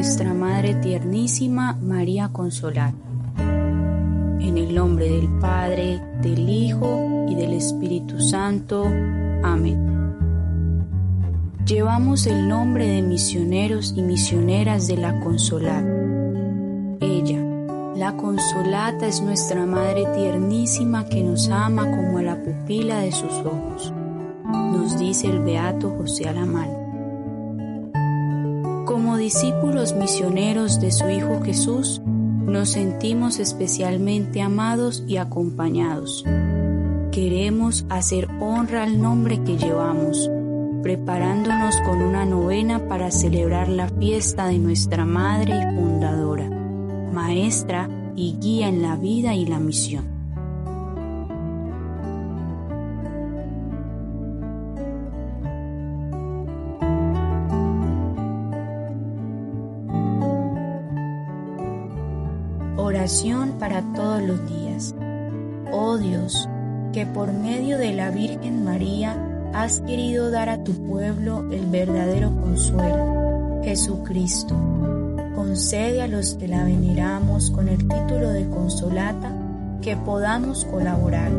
Nuestra Madre Tiernísima María Consolata. En el nombre del Padre, del Hijo y del Espíritu Santo. Amén. Llevamos el nombre de misioneros y misioneras de la Consolata. Ella, la Consolata, es nuestra Madre tiernísima que nos ama como a la pupila de sus ojos, nos dice el Beato José Alamán. Como discípulos misioneros de su Hijo Jesús, nos sentimos especialmente amados y acompañados. Queremos hacer honra al nombre que llevamos preparándonos con una novena para celebrar la fiesta de nuestra Madre y Fundadora, Maestra y Guía en la vida y la misión. Oración para todos los días. Oh Dios, que por medio de la Virgen María has querido dar a tu pueblo el verdadero consuelo, Jesucristo. Concede a los que la veneramos con el título de consolata que podamos colaborar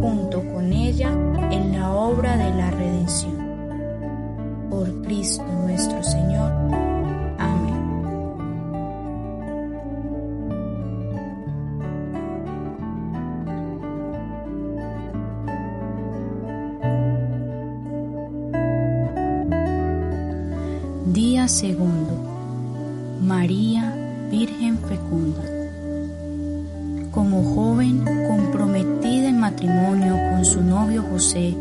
junto con ella en la obra de la redención. Por Cristo nuestro Señor. Día segundo. María, Virgen fecunda. Como joven comprometida en matrimonio con su novio José,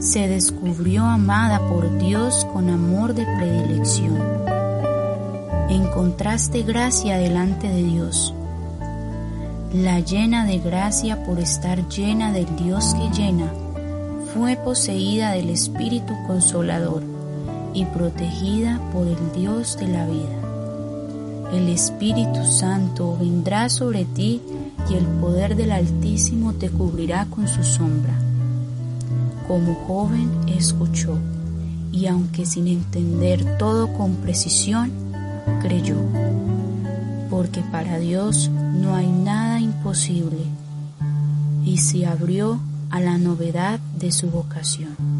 se descubrió amada por Dios con amor de predilección. Encontraste gracia delante de Dios. La llena de gracia por estar llena del Dios que llena, fue poseída del Espíritu Consolador y protegida por el Dios de la vida. El Espíritu Santo vendrá sobre ti y el poder del Altísimo te cubrirá con su sombra. Como joven escuchó y aunque sin entender todo con precisión, creyó, porque para Dios no hay nada imposible, y se abrió a la novedad de su vocación.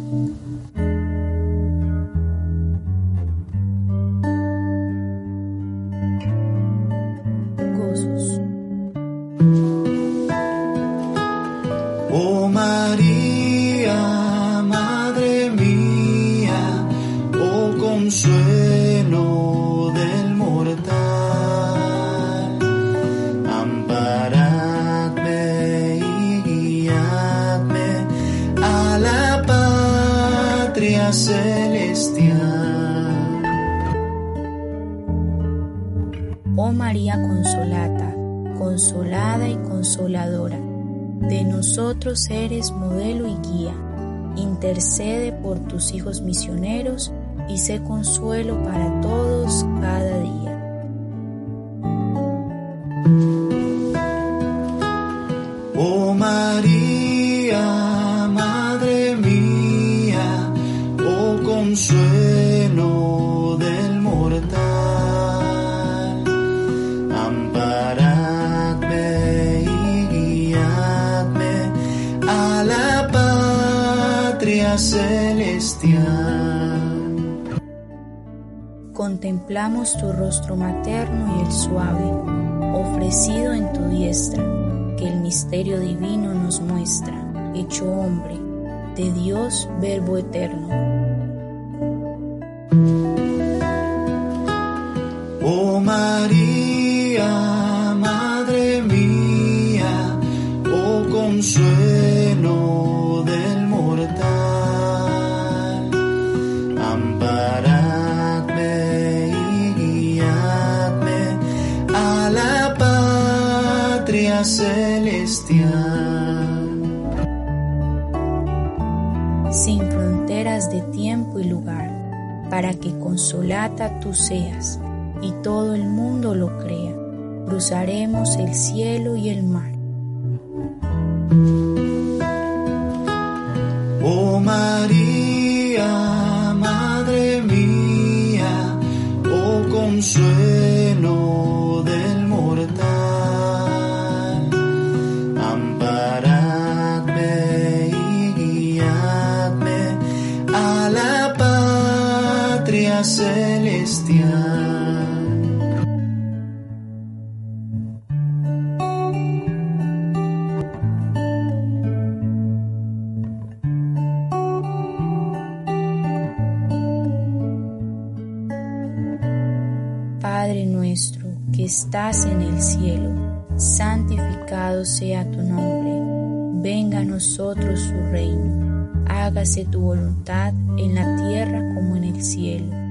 Patria celestial. Oh María Consolata, consolada y consoladora, de nosotros eres modelo y guía. Intercede por tus hijos misioneros y sé consuelo para todos cada día. Contemplamos tu rostro materno y el suave, ofrecido en tu diestra, que el misterio divino nos muestra, hecho hombre, de Dios Verbo eterno. Oh María, Madre mía, oh consuelo del mortal, celestial. sin fronteras de tiempo y lugar, para que consolata tú seas y todo el mundo lo crea. Cruzaremos el cielo y el mar. Oh María, Madre mía, oh consuelo celestial. Padre nuestro que estás en el cielo, santificado sea tu nombre. Venga a nosotros su reino. Hágase tu voluntad en la tierra como en el cielo.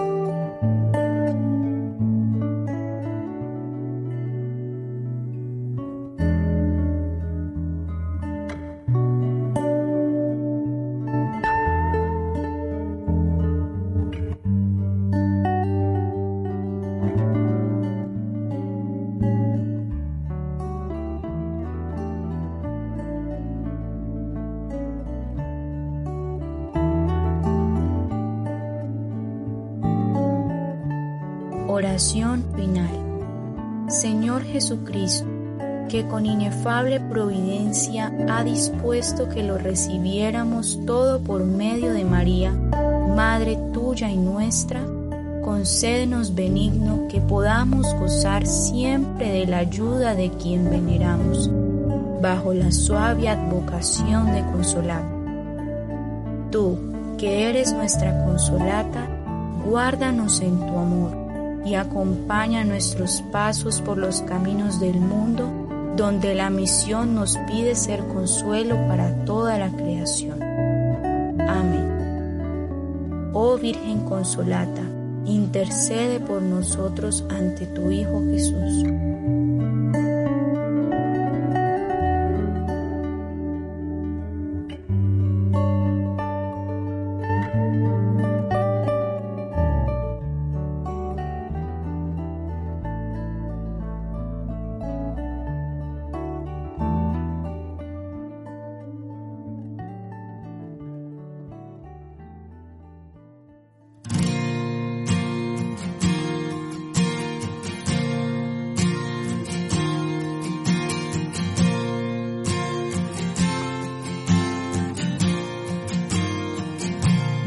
Oración final. Señor Jesucristo, que con inefable providencia ha dispuesto que lo recibiéramos todo por medio de María, Madre tuya y nuestra, concédenos benigno que podamos gozar siempre de la ayuda de quien veneramos, bajo la suave advocación de Consolata. Tú, que eres nuestra consolata, guárdanos en tu amor y acompaña nuestros pasos por los caminos del mundo, donde la misión nos pide ser consuelo para toda la creación. Amén. Oh Virgen Consolata, intercede por nosotros ante tu Hijo Jesús.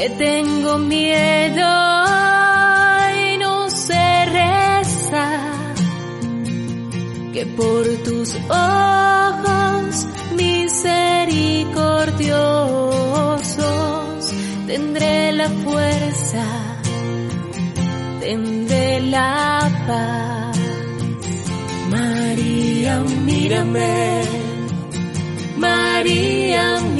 que tengo miedo y no sé rezar, que por tus ojos misericordiosos tendré la fuerza, tendré la paz. María, mírame. María, mírame.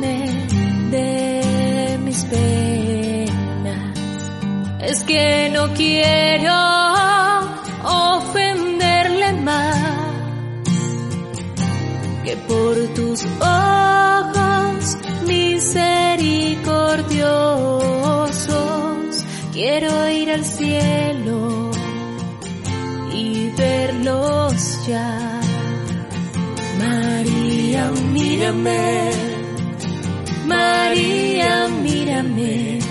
Es que no quiero ofenderle más que por tus ojos misericordiosos quiero ir al cielo y verlos ya. María, mírame. María, mírame.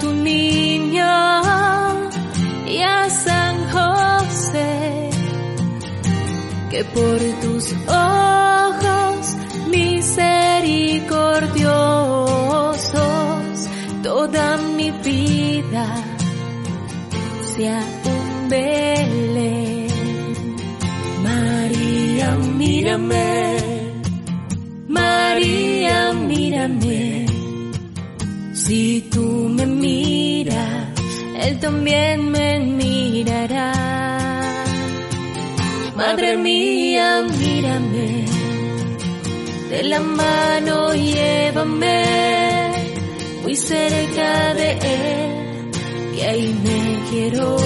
tu niño y a San José, que por tus ojos misericordiosos toda mi vida sea un Belén. María, mírame. María, mírame. Si tú me miras, Él también me mirará. Madre mía, mírame. De la mano llévame muy cerca de Él, que ahí me quiero